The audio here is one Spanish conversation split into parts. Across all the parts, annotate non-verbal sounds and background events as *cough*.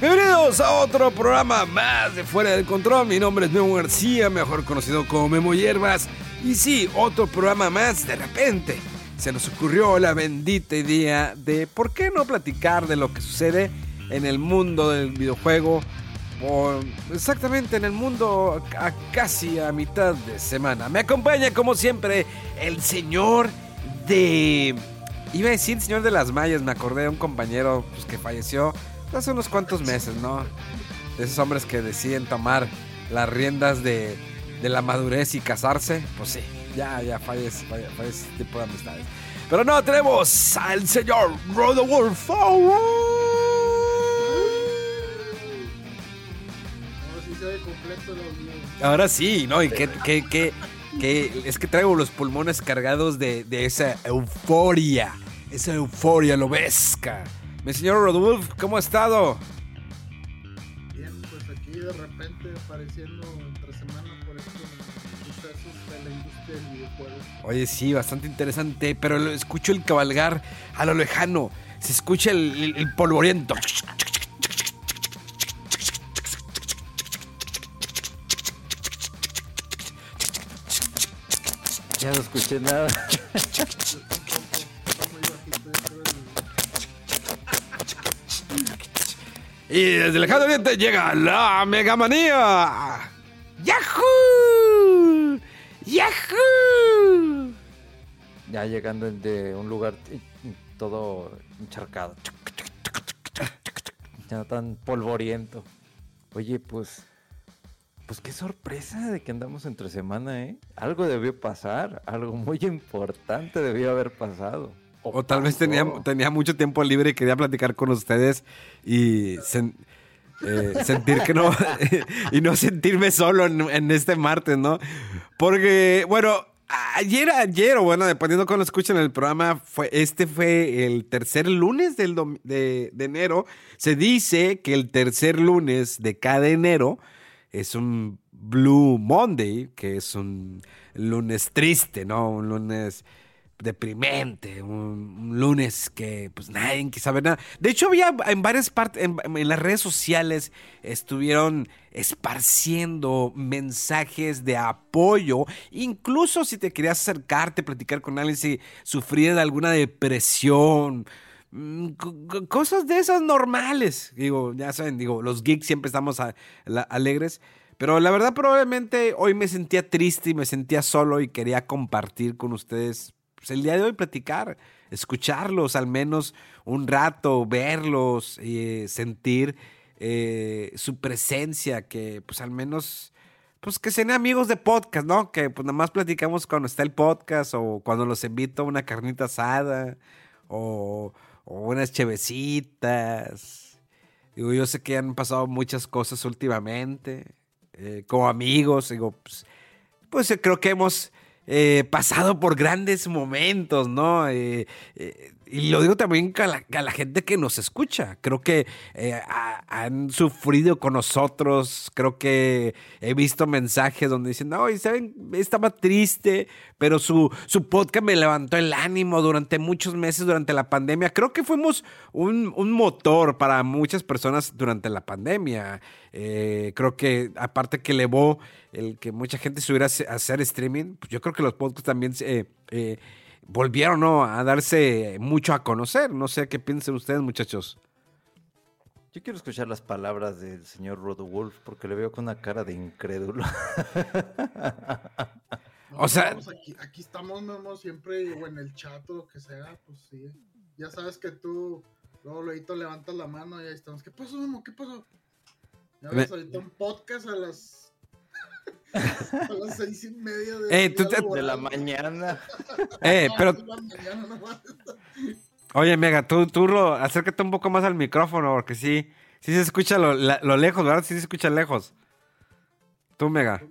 Bienvenidos a otro programa más de Fuera del Control. Mi nombre es Memo García, mejor conocido como Memo Hierbas. Y sí, otro programa más de repente. Se nos ocurrió la bendita idea de por qué no platicar de lo que sucede en el mundo del videojuego. O exactamente en el mundo a casi a mitad de semana. Me acompaña como siempre el señor de... Iba a decir señor de las mallas, me acordé de un compañero pues, que falleció hace unos cuantos meses, ¿no? Esos hombres que deciden tomar las riendas de, de la madurez y casarse, pues sí, ya, ya fallece, fallece ese tipo de amistades. Pero no, tenemos al señor Rodolfo. Ahora sí, ¿no? Y que, que, que, que es que traigo los pulmones cargados de, de esa euforia. Esa euforia lobesca. Mi señor Rodolfo, ¿cómo ha estado? Bien, pues aquí de repente apareciendo entre semana por estos sucesos de la industria del videojuego. Oye, sí, bastante interesante, pero lo escucho el cabalgar a lo lejano. Se escucha el, el, el polvoriento. Ya no escuché nada. *laughs* Está muy bajito, yo creo, el- Y desde el lejano oriente llega la Megamanía. ¡Yahoo! ¡Yahoo! Ya llegando de un lugar todo encharcado. Ya tan polvoriento. Oye, pues. Pues qué sorpresa de que andamos entre semana, ¿eh? Algo debió pasar. Algo muy importante debió haber pasado. O tal vez tenía, tenía mucho tiempo libre y quería platicar con ustedes y sen- eh, *laughs* sentir que no. *laughs* y no sentirme solo en, en este martes, ¿no? Porque, bueno, ayer, ayer, o bueno, dependiendo cuando escuchen el programa, fue, este fue el tercer lunes del de enero. Se dice que el tercer lunes de cada enero es un Blue Monday, que es un lunes triste, ¿no? Un lunes deprimente, un, un lunes que pues nadie quiere saber nada. De hecho, había en varias partes, en, las redes sociales estuvieron esparciendo mensajes de apoyo, incluso si te querías acercarte, platicar con alguien si sufrías de alguna depresión. mm, co- co- Cosas de esas normales. Digo, ya saben, digo, los geeks siempre estamos a- alegres. Pero la verdad, probablemente hoy me sentía triste y me sentía solo y quería compartir con ustedes pues, el día de hoy, platicar, escucharlos al menos un rato, verlos, eh, sentir eh, su presencia, que pues al menos, pues que sean amigos de podcast, ¿no? Que pues nada más platicamos cuando está el podcast o cuando los invito a una carnita asada o, o unas chevecitas. Digo, yo sé que han pasado muchas cosas últimamente, eh, como amigos, digo, pues, pues creo que hemos eh, pasado por grandes momentos, ¿no? Eh, eh, y lo digo también a la, a la gente que nos escucha. Creo que eh, ha- han sufrido con nosotros. Creo que he visto mensajes donde dicen, no, y saben, estaba triste, pero su, su podcast me levantó el ánimo durante muchos meses durante la pandemia. Creo que fuimos un, un motor para muchas personas durante la pandemia. Eh, creo que aparte que elevó el que mucha gente subiera a hacer streaming, pues yo creo que los podcasts también eh, eh, volvieron ¿no? a darse mucho a conocer. No sé qué piensan ustedes, muchachos. Yo quiero escuchar las palabras del señor Rodolfo porque le veo con una cara de incrédulo. *laughs* No, O sea- aquí, aquí estamos, Memo, siempre, o en el chat o lo que sea, pues sí. ya sabes que tú, luego luego levantas la mano y ahí estamos. ¿Qué pasó, Memo? ¿Qué pasó? Ya ves ahorita un podcast a las, a las seis y media de, Eh, tú te- De la mañana. Eh, pero, De la mañana nomás. oye, Mega, tú, tú, Ro, acércate un poco más al micrófono, porque sí, sí se escucha lo, la- lo lejos, ¿verdad? Sí se escucha lejos. Tú, Mega.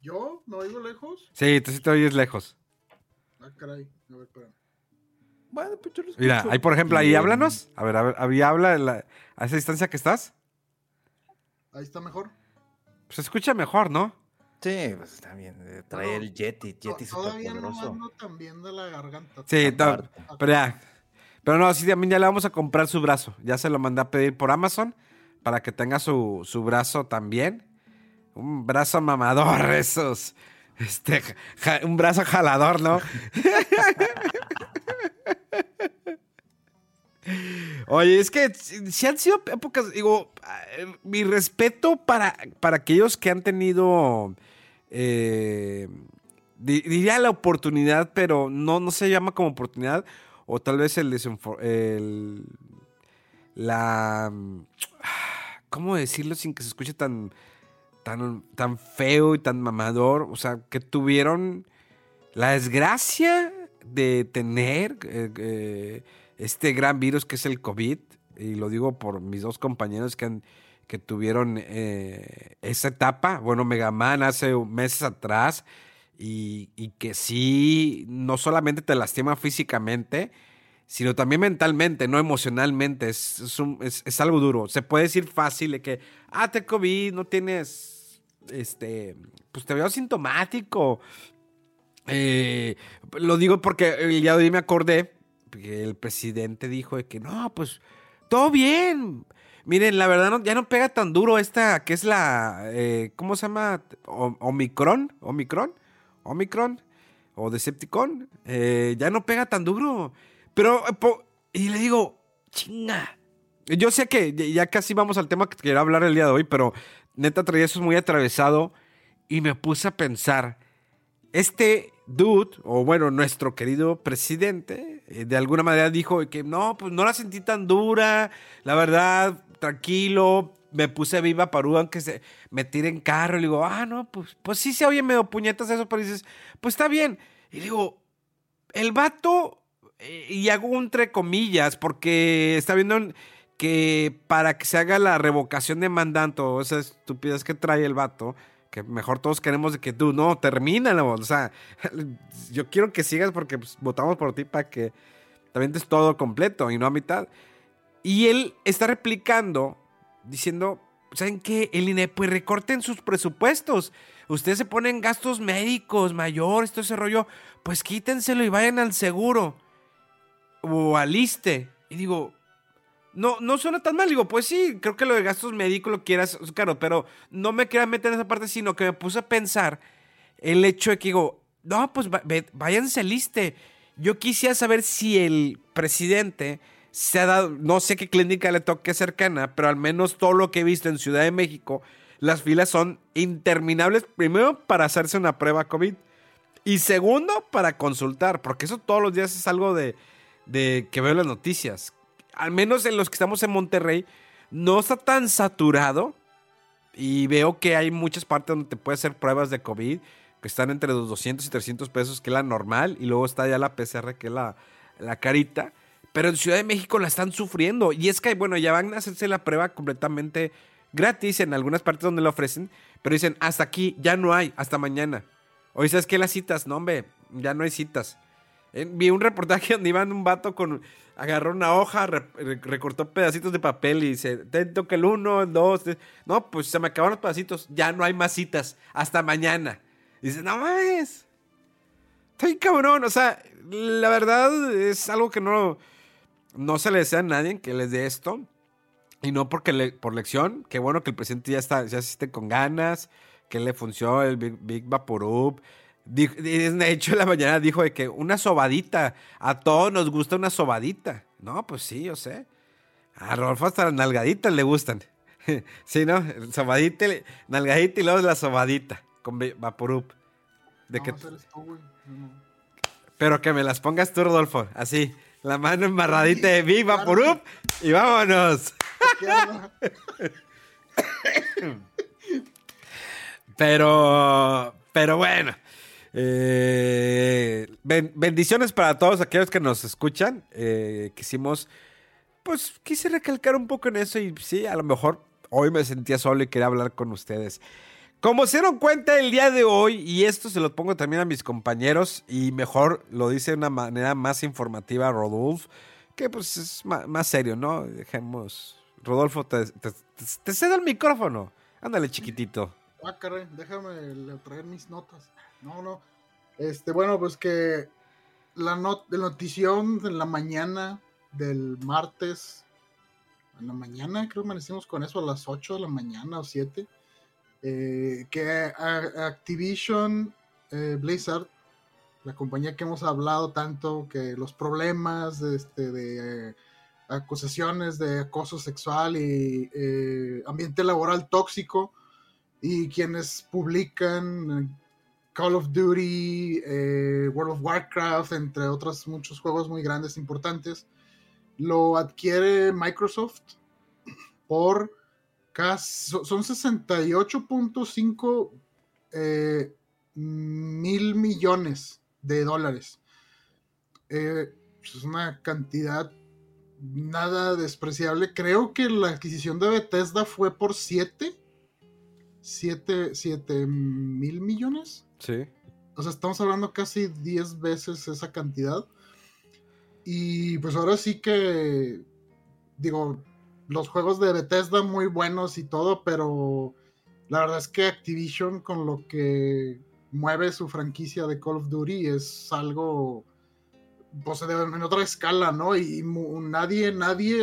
¿Yo? ¿No oigo lejos? Sí, tú sí te oyes lejos. Ah, caray. A ver, espérame. Bueno, pues yo lo Mira, ahí por ejemplo, ahí háblanos. A ver, a ver, ahí habla la- a esa distancia que estás. Ahí está mejor. Pues se escucha mejor, ¿no? Sí, pues está bien. eh, Trae el Yeti, Yeti To- Todavía no ando tan bien de la garganta. Sí, no, pero ya. Pero no, sí, también ya le vamos a comprar su brazo. Ya se lo mandé a pedir por Amazon para que tenga su, su brazo también. Un brazo mamador, *laughs* esos. Este, ja- un brazo jalador, ¿no? *laughs* *laughs* Oye, es que si han sido épocas, digo, eh, mi respeto para, para aquellos que han tenido, eh, di- diría la oportunidad, pero no, no se llama como oportunidad, o tal vez el, el la, ¿cómo decirlo sin que se escuche tan, tan, tan feo y tan mamador? O sea, que tuvieron la desgracia de tener eh, este gran virus que es el COVID, y lo digo por mis dos compañeros que, han, que tuvieron eh, esa etapa, bueno, Megaman hace meses atrás, y, y que sí, no solamente te lastima físicamente, sino también mentalmente, no emocionalmente, es, es, algo duro. Se puede decir fácil de que, ah, te COVID, no tienes, este, pues te veo sintomático, eh, lo digo porque el día de hoy me acordé el presidente dijo de que no, pues todo bien. Miren, la verdad ya no pega tan duro esta, que es la, eh, ¿cómo se llama? Omicron, Omicron, Omicron o Decepticon. eh, ya no pega tan duro. Pero, eh, y le digo, chinga. Yo sé que ya casi vamos al tema que quería hablar el día de hoy, pero neta traía eso muy atravesado y me puse a pensar este dude, o bueno, nuestro querido presidente, eh, de alguna manera dijo que no, pues no la sentí tan dura, la verdad, tranquilo, me puse viva Parú aunque se me en carro, y digo, ah, no, pues, pues sí se oye medio puñetas eso, pero dices, pues está bien. Y digo, el vato, eh, y hago un entre comillas, porque está viendo en- que para que se haga la revocación de mandato, esa estupidez que trae el vato, que mejor todos queremos de que tú, no, termínalo, o sea, *laughs* yo quiero que sigas porque pues, votamos por ti para que también es todo completo y no a mitad. Y él está replicando, diciendo, ¿saben qué? El INE, pues recorten sus presupuestos. Ustedes se ponen gastos médicos, mayores, todo ese rollo, pues quítenselo y vayan al seguro o al ISTE. Y digo, no, no suena tan mal. Digo, pues sí, creo que lo de gastos médicos lo quieras, claro, pero no me quería meter en esa parte, sino que me puse a pensar el hecho de que digo, no, pues váyanse al ISTE. Yo quisiera saber si el presidente se ha dado, no sé qué clínica le toque cercana, pero al menos todo lo que he visto en Ciudad de México, las filas son interminables. Primero, para hacerse una prueba COVID. Y segundo, para consultar, porque eso todos los días es algo de, de que veo en las noticias. Al menos en los que estamos en Monterrey, no está tan saturado. Y veo que hay muchas partes donde te puedes hacer pruebas de COVID que están entre los 200 y 300 pesos, que es la normal. Y luego está ya la PCR, que es la, la carita. Pero en Ciudad de México la están sufriendo. Y es que, bueno, ya van a hacerse la prueba completamente gratis en algunas partes donde la ofrecen. Pero dicen, hasta aquí, ya no hay, hasta mañana. Oye, ¿sabes qué? Las citas, no, hombre, ya no hay citas. Eh, vi un reportaje *laughs* donde iban un vato con. Agarró una hoja, re- re- recortó pedacitos de papel y dice: Te toca el uno, el dos. tres". No, pues se me acabaron los pedacitos. Ya no hay más citas. Hasta mañana. dice: No mames. Estoy cabrón. O sea, la verdad es algo que no, no se le desea a nadie que les dé esto. Y no porque le- por lección. Qué bueno que el presidente ya está, ya asiste con ganas. Que le funcionó el Big, Big Vaporub. Dijo- De hecho, en la mañana dijo de que una sobadita. A todos nos gusta una sobadita. No, pues sí, yo sé. A Rodolfo hasta las nalgaditas le gustan. *laughs* sí, ¿no? Sobadita, nalgadita y luego la sobadita. Con Vaporub. De no, que, tú, no. pero que me las pongas tú, Rodolfo. Así. La mano embarradita de Big Vaporub y vámonos. *laughs* Pero, pero bueno. Eh, ben- bendiciones para todos aquellos que nos escuchan. Eh, quisimos, pues quise recalcar un poco en eso y sí, a lo mejor hoy me sentía solo y quería hablar con ustedes. Como se dieron cuenta el día de hoy, y esto se lo pongo también a mis compañeros, y mejor lo dice de una manera más informativa Rodolfo, que pues es más, serio, ¿no? Dejemos. Rodolfo, te, cedo el micrófono. Ándale, chiquitito. Ah, déjame traer mis notas. No, no. Este, bueno, pues que la, not notición en la mañana del martes, en la mañana, creo que amanecimos con eso a las 8 de la mañana o 7, eh, que Activision eh, Blizzard, la compañía que hemos hablado tanto, que los problemas de, este, de acusaciones de acoso sexual y eh, ambiente laboral tóxico, y quienes publican Call of Duty, eh, World of Warcraft, entre otros muchos juegos muy grandes, importantes, lo adquiere Microsoft por casi, so- son 68.5 eh, mil millones de dólares. Eh, es una cantidad nada despreciable. Creo que la adquisición de Bethesda fue por 7 7 mil millones. Sí. O sea, estamos hablando casi 10 veces esa cantidad. Y pues ahora sí que, digo, los juegos de Bethesda muy buenos y todo, pero la verdad es que Activision con lo que mueve su franquicia de Call of Duty es algo, pues en otra escala, ¿no? Y mu- nadie, nadie,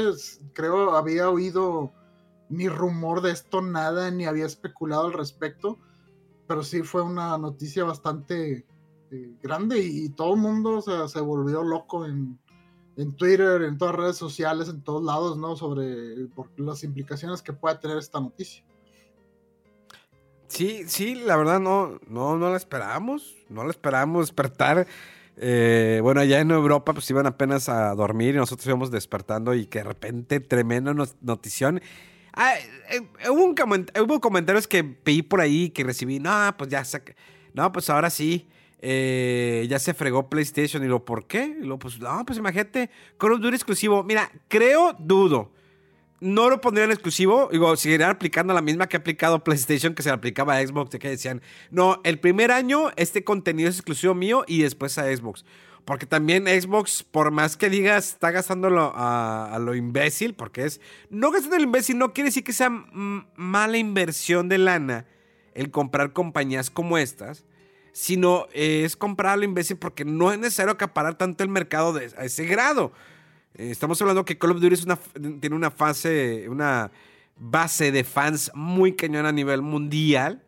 creo, había oído ni rumor de esto, nada, ni había especulado al respecto pero sí fue una noticia bastante eh, grande y, todo el mundo o sea, se volvió loco en, en Twitter, en todas las redes sociales, en todos lados, ¿no? Sobre por las implicaciones que pueda tener esta noticia. Sí, sí, la verdad no, no, no la esperábamos. No la esperábamos despertar. Eh, bueno, allá en Europa pues iban apenas a dormir y nosotros íbamos despertando y que de repente tremenda no- notición. Ah, eh, eh, coment- hubo comentarios que pedí por ahí que recibí. No, pues ya se, no, pues ahora sí. eh, ya se fregó PlayStation y lo, ¿por qué? Y lo, pues no, pues imagínate, Call of Duty exclusivo. Mira, creo, dudo. No lo pondrían exclusivo, digo, seguirían aplicando la misma que ha aplicado PlayStation, que se aplicaba a Xbox, de que decían, no, el primer año este contenido es exclusivo mío y después a Xbox. Porque también Xbox, por más que digas, está gastándolo a, lo imbécil, porque es, no gastando lo imbécil, no quiere decir que sea mala inversión de lana el comprar compañías como estas, sino es comprar a lo imbécil porque no es necesario acaparar tanto el mercado a ese grado. Eh, Estamos hablando que Call of Duty tiene una fase, una base de fans muy cañón a nivel mundial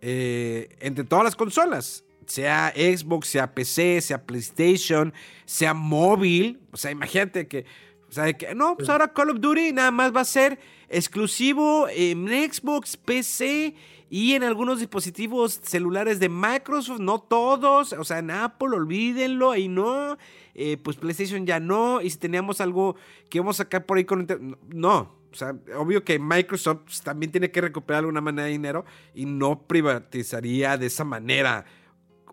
eh, entre todas las consolas. Sea Xbox, sea PC, sea PlayStation, sea móvil. O sea, imagínate que, o sea, de que no, pues ahora Call of Duty nada más va a ser exclusivo en Xbox, PC y en algunos dispositivos celulares de Microsoft, no todos, o sea, en Apple, olvídenlo, ahí no, eh, pues PlayStation ya no, y si teníamos algo que vamos a sacar por ahí con... No, o sea, obvio que Microsoft también tiene que recuperar de alguna manera de dinero y no privatizaría de esa manera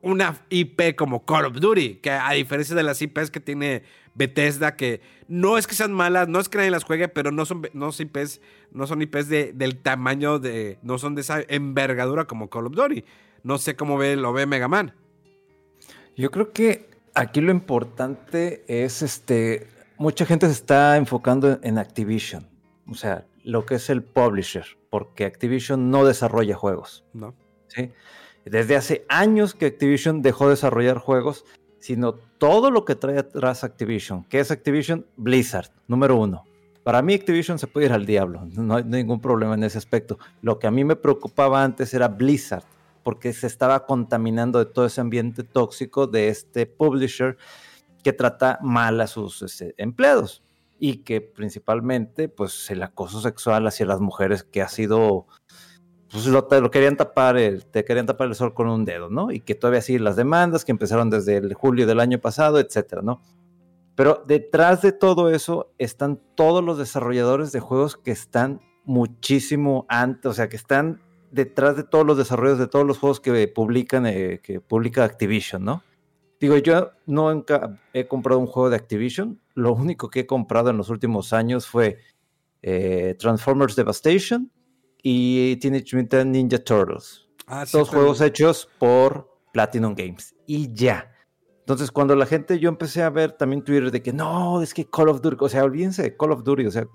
una IP como Call of Duty, que a diferencia de las IPs que tiene Bethesda, que no es que sean malas, no es que nadie las juegue, pero no son, no son IPs, no son IPs de, del tamaño de, no son de esa envergadura como Call of Duty. No sé cómo ve, lo ve Mega Man. Yo creo que aquí lo importante es este. Mucha gente se está enfocando en- en Activision. O sea, lo que es el publisher. Porque Activision no desarrolla juegos. No. ¿sí? Desde hace años que Activision dejó de desarrollar juegos, sino todo lo que trae atrás Activision. ¿Qué es Activision? Blizzard, número uno. Para mí Activision se puede ir al diablo, no hay ningún problema en ese aspecto. Lo que a mí me preocupaba antes era Blizzard, porque se estaba contaminando de todo ese ambiente tóxico de este publisher que trata mal a sus este, empleados y que principalmente pues el acoso sexual hacia las mujeres que ha sido pues lo, lo querían tapar, el- te querían tapar el sol con un dedo, ¿no? Y que todavía siguen las demandas que empezaron desde el julio del año pasado, etcétera, ¿no? Pero detrás de todo eso están todos los desarrolladores de juegos que están muchísimo antes, o sea, que están detrás de todos los desarrollos de todos los juegos que publican, eh, que publica Activision, ¿no? Digo, yo no he comprado un juego de Activision. Lo único que he comprado en los últimos años fue eh, Transformers Devastation y Teenage Mutant Ninja Turtles. Ah, Dos juegos hechos por Platinum Games. Y ya. Entonces, cuando la gente, yo empecé a ver también Twitter de que no, es que Call of Duty, o sea, olvídense de Call of Duty, o sea,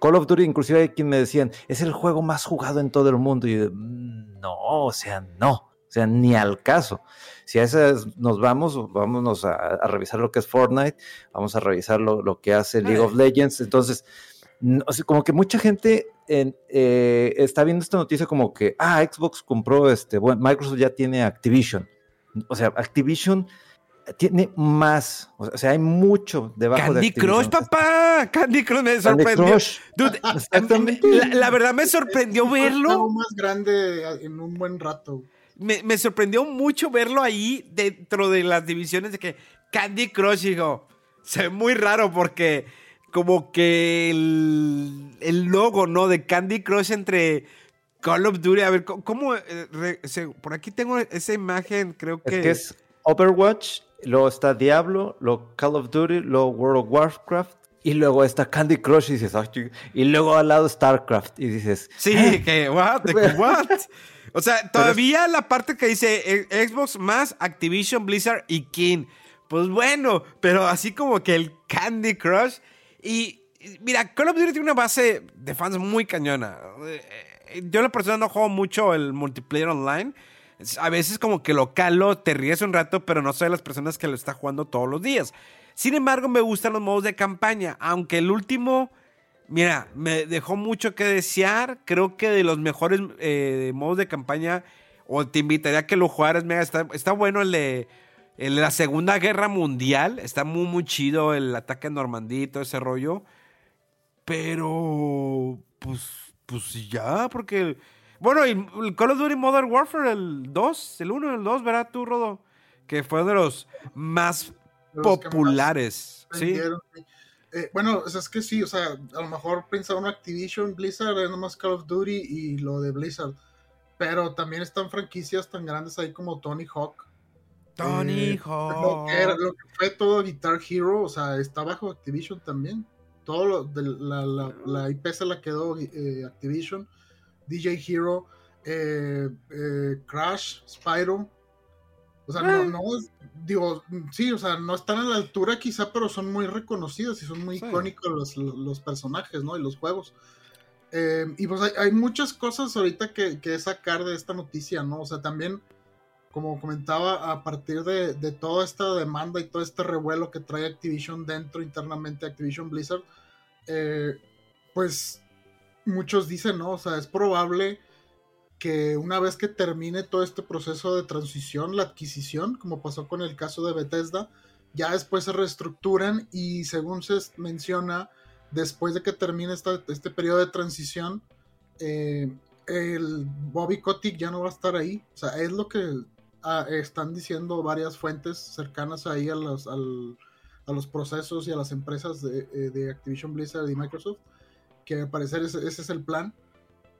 Call of Duty, inclusive hay quien me decían, es el juego más jugado en todo el mundo. Y yo, mm, no, o sea, no, o sea, ni al caso. Si a esas nos vamos, vámonos a, revisar lo que es Fortnite, vamos a revisar lo, que hace League of Legends. Entonces, como que mucha gente eh, está viendo esta noticia como que, ah, Xbox compró este, bueno, Microsoft ya tiene Activision. O sea, Activision tiene más, o sea, hay mucho debajo de Candy Crush, papá. Candy Crush me sorprendió. *laughs* la, verdad me sorprendió verlo. más grande en un buen rato. Me, sorprendió mucho verlo ahí dentro de las divisiones de que Candy Crush, hijo, se ve muy raro porque como que el, logo, ¿no? De Candy Crush entre Call of Duty. A ver, ¿cómo? Eh, por aquí tengo esa imagen, creo que... Es que es Overwatch luego está Diablo, luego Call of Duty, luego World of Warcraft, y luego está Candy Crush y dices, y luego al lado StarCraft y dices, sí, ¿Eh? que what, what? O sea, todavía la parte que dice eh, Xbox más Activision, Blizzard y King. Pues bueno, pero así como que el Candy Crush y mira, Call of Duty tiene una base de fans muy cañona. Eh, yo la persona no juego mucho el multiplayer online a veces como que lo calo, te ríes un rato, pero no soy de las personas que lo está jugando todos los días. Sin embargo, me gustan los modos de campaña, aunque el último, mira, me dejó mucho que desear. Creo que de los mejores eh, modos de campaña, o te invitaría a que lo jugaras, mira, está, está bueno el de, la Segunda Guerra Mundial, está muy, muy chido el ataque a Normandía y todo ese rollo. Pero, pues, pues ya, porque bueno, y el Call of Duty Modern Warfare, el 2, el 1 y el 2, ¿verdad tú, Rodo? Que fue de los más populares. ¿sí? Eh, bueno, es que sí, o sea, a lo mejor pensaron Activision, Blizzard, es nomás Call of Duty y lo de Blizzard. Pero también están franquicias tan grandes ahí como Tony Hawk. Tony eh, Hawk. Lo que, fue todo Guitar Hero, o sea, está bajo Activision también. Todo lo, de la, la, IP se la quedó eh, Activision. DJ Hero, eh, eh, Crash, Spyro. O sea, no, no, digo, sí, o sea, no están a la altura quizá, pero son muy reconocidos y son muy icónicos los, personajes, ¿no? Y los juegos. Eh, y pues hay, muchas cosas ahorita que, que, sacar de esta noticia, ¿no? O sea, también, como comentaba, a partir de, de, toda esta demanda y todo este revuelo que trae Activision dentro internamente, Activision Blizzard, pues muchos dicen, ¿no? O sea, es probable que una vez que termine todo este proceso de transición, la adquisición, como pasó con el caso de Bethesda, ya después se reestructuran y según se menciona, después de que termine este periodo de transición, eh, el Bobby Kotick ya no va a estar ahí. O sea, es lo que ah, están diciendo varias fuentes cercanas ahí a los, a los procesos y a las empresas de, eh, de Activision Blizzard y Microsoft que al parecer ese, es el plan.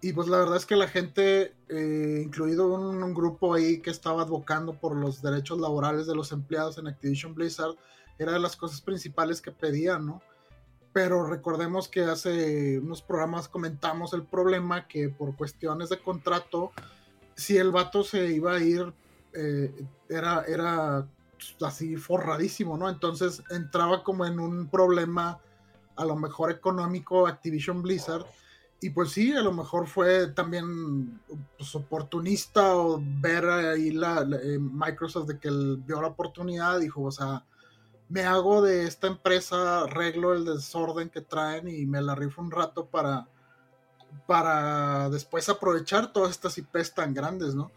Y pues la verdad es que la gente, eh, incluido un, grupo ahí que estaba advocando por los derechos laborales de los empleados en Activision Blizzard, era de las cosas principales que pedían, ¿no? Pero recordemos que hace unos programas comentamos el problema que por cuestiones de contrato, si el vato se iba a ir, eh, era, era así forradísimo, ¿no? Entonces entraba como en un problema a lo mejor económico Activision Blizzard. Y pues sí, a lo mejor fue también pues, oportunista o ver ahí la, eh, Microsoft de que él vio la oportunidad, dijo, o sea, me hago de esta empresa, arreglo el desorden que traen y me la rifo un rato para, para después aprovechar todas estas IPs tan grandes, ¿no?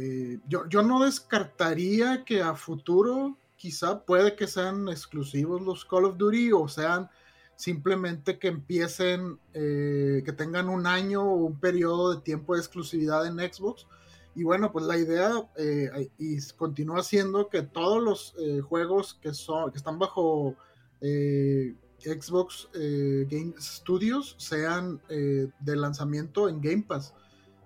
Eh, yo, yo no descartaría que a futuro quizá puede que sean exclusivos los Call of Duty o sean simplemente que empiecen, eh, que tengan un año o un periodo de tiempo de exclusividad en Xbox. Y bueno, pues la idea eh, y continúa siendo que todos los juegos que, son, que están bajo Xbox Game Studios sean de lanzamiento en Game Pass.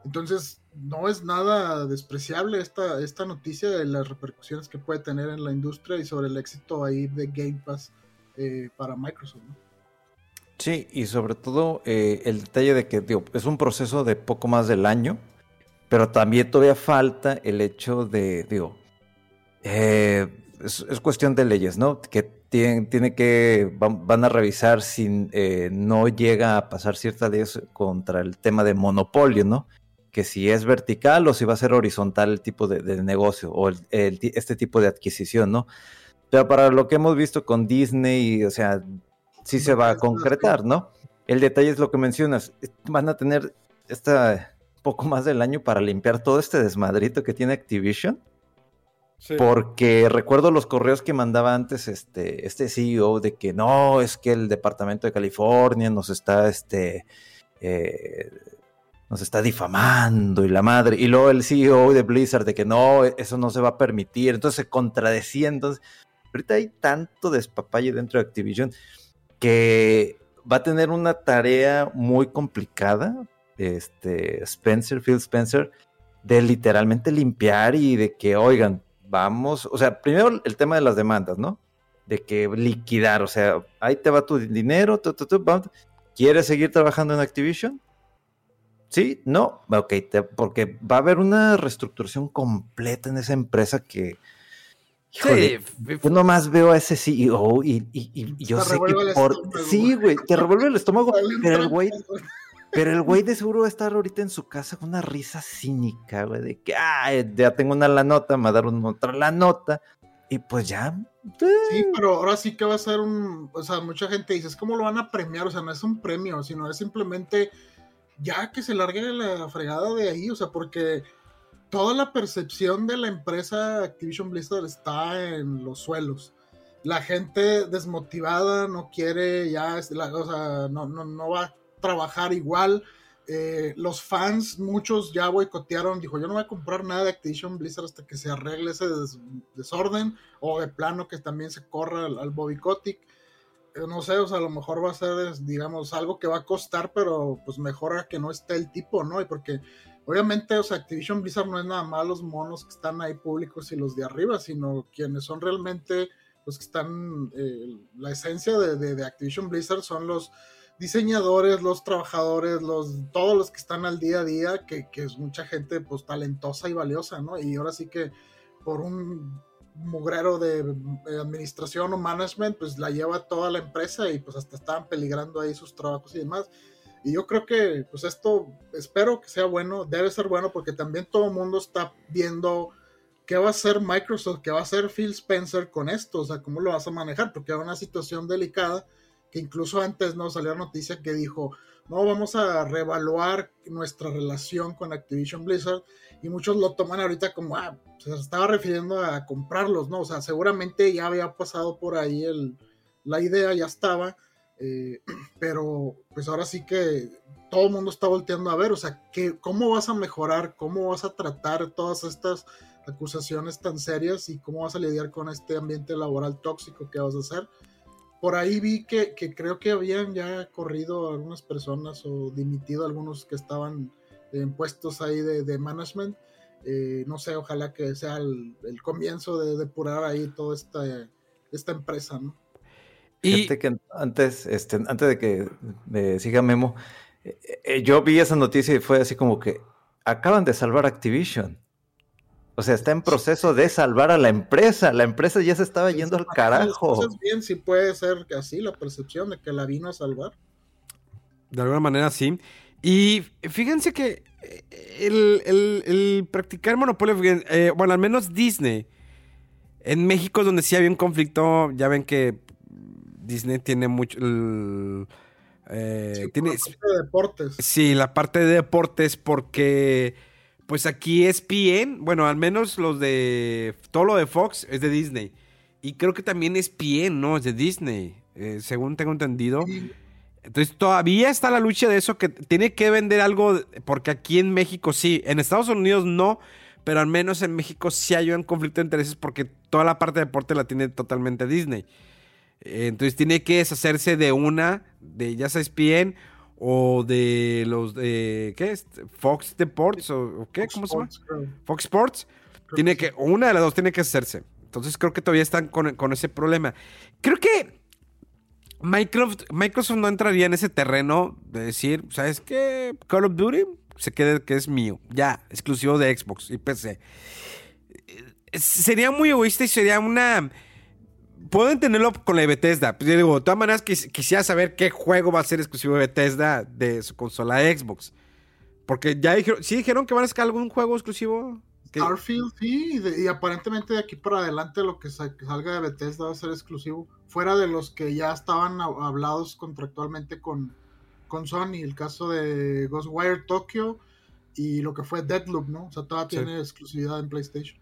Entonces, no es nada despreciable esta, esta noticia de las repercusiones que puede tener en la industria y sobre el éxito ahí de Game Pass eh, para Microsoft. ¿no? Sí, y sobre todo eh, el detalle de que es un proceso de poco más del año, pero también todavía falta el hecho de, digo, eh, es, es cuestión de leyes, ¿no? Que tienen, tiene que, van, van a revisar si eh, no llega a pasar ciertas leyes contra el tema de monopolio, ¿no? Que si es vertical o si va a ser horizontal el tipo de, de negocio o el- el ti- este tipo de adquisición, ¿no? Pero para lo que hemos visto con Disney, o sea, sí se va a concretar, ¿no? El detalle es lo que mencionas. Van a tener esta poco más del año para limpiar todo este desmadrito que tiene Activision. Sí. Porque recuerdo los correos que mandaba antes este, este CEO de que no, es que el departamento de California nos está, este, eh, nos está difamando y la madre. Y luego el CEO de Blizzard de que no, eso no se va a permitir. Entonces se contradecía. Entonces, ahorita hay tanto despapalle dentro de Activision que va a tener una tarea muy complicada, este, Spencer, Phil Spencer, de literalmente limpiar y de que, oigan, vamos, o sea, primero el tema de las demandas, ¿no? De que liquidar, o sea, ahí te va tu dinero, tu, tu, tu. ¿quieres seguir trabajando en Activision? Sí, no, ok, te- porque va a haber una reestructuración completa en esa empresa que, híjole, Sí, yo nomás veo a ese CEO y, y- y- y yo Te sé que por... estómago, Sí, güey, te revuelve el estómago, *laughs* pero el güey pero el güey de seguro va a estar ahorita en su casa con una risa cínica, güey, de que, ah, ya tengo una la nota, me va a dar otra la nota, y pues ya. Sí, eh, pero ahora sí que va a ser un. O sea, mucha gente dice, ¿cómo lo van a premiar? O sea, no es un premio, sino es simplemente ya que se largue la fregada de ahí. O sea, porque toda la percepción de la empresa Activision Blizzard está en los suelos. La gente desmotivada no quiere ya, es la- o sea, no, no, no va a trabajar igual. Eh, los fans, muchos ya boicotearon, dijo, yo no voy a comprar nada de Activision Blizzard hasta que se arregle ese des- desorden o de plano que también se corra al, al. Eh, no sé, o sea, a lo mejor va a ser, digamos, algo que va a costar, pero pues mejora que no esté el tipo, ¿no? Y porque obviamente, o sea, Activision Blizzard no es nada más los monos que están ahí públicos y los de arriba, sino quienes son realmente los que están, eh, la esencia de, de- de Activision Blizzard son los diseñadores, los trabajadores, los, todos los que están al día a día, que, que es mucha gente pues talentosa y valiosa, ¿no? Y ahora sí que por un mugrero de eh, administración o management, pues la lleva toda la empresa y pues hasta estaban peligrando ahí sus trabajos y demás. Y yo creo que pues esto, espero que sea bueno, debe ser bueno porque también todo el mundo está viendo qué va a hacer Microsoft, qué va a hacer Phil Spencer con esto, o sea, cómo lo vas a manejar, porque era una situación delicada que incluso antes no salió noticia que dijo, no, vamos a reevaluar nuestra relación con Activision Blizzard y muchos lo toman ahorita como, ah, se estaba refiriendo a comprarlos, ¿no? O sea, seguramente ya había pasado por ahí el, la idea, ya estaba, eh, *clears throat* pero pues ahora sí que todo el mundo está volteando a ver, o sea, que, ¿cómo vas a mejorar? ¿Cómo vas a tratar todas estas acusaciones tan serias y cómo vas a lidiar con este ambiente laboral tóxico que vas a hacer? Por ahí vi que, que creo que habían ya corrido algunas personas o dimitido algunos que estaban en puestos ahí de, de management. Eh, no sé, ojalá que sea el, el comienzo de depurar ahí toda esta, esta empresa, ¿no? Y Fíjate que antes, este, antes de que me siga Memo, eh, eh, yo vi esa noticia y fue así como que acaban de salvar Activision. O sea, está en proceso de salvar a la empresa. La empresa ya se estaba yendo al carajo. Entonces, bien, sí puede ser que así la percepción de que la vino a salvar. de alguna manera sí. Y fíjense que eh, el, el- el practicar monopolio, eh, bueno, al menos Disney. En México donde sí había un conflicto. Ya ven que Disney tiene mucho. el, eh, Sí, tiene, la parte de deportes. Sí, la parte de deportes, porque pues aquí es PN, bueno, al menos los de todo lo de Fox es de Disney. Y creo que también es PN, ¿no? Es de Disney, eh, según tengo entendido. Y- Entonces todavía está la lucha de eso, que tiene que vender algo, porque aquí en México sí, en Estados Unidos no, pero al menos en México sí hay un conflicto de intereses porque toda la parte de deporte la tiene totalmente Disney. Eh, entonces tiene que deshacerse de una, de ya sea ESPN o de los de, ¿qué es? Fox Deports o, qué, Fox ¿cómo se llama? Sports, creo. Fox Sports. Creo Tiene que que, una de las dos tiene que hacerse. Entonces creo que todavía están con, con ese problema. Creo que Microsoft, Microsoft no entraría en ese terreno de decir, ¿sabes qué? Call of Duty se quede que es mío. Ya, exclusivo de Xbox y PC. Eh, Sería muy egoísta y sería una... Puedo entenderlo con la de Bethesda. Pues yo digo, de todas maneras quis- quisiera saber qué juego va a ser exclusivo de Bethesda de su consola Xbox. Porque ya dijeron, sí dijeron que van a sacar algún juego exclusivo. Que- Starfield, sí, y, de- y aparentemente de aquí para adelante lo que salga de Bethesda va a ser exclusivo, fuera de los que ya estaban hab- hablados contractualmente con, con Sony, el caso de Ghostwire Tokyo y lo que fue Deadloop, ¿no? O sea, todavía Sí. tiene exclusividad en PlayStation.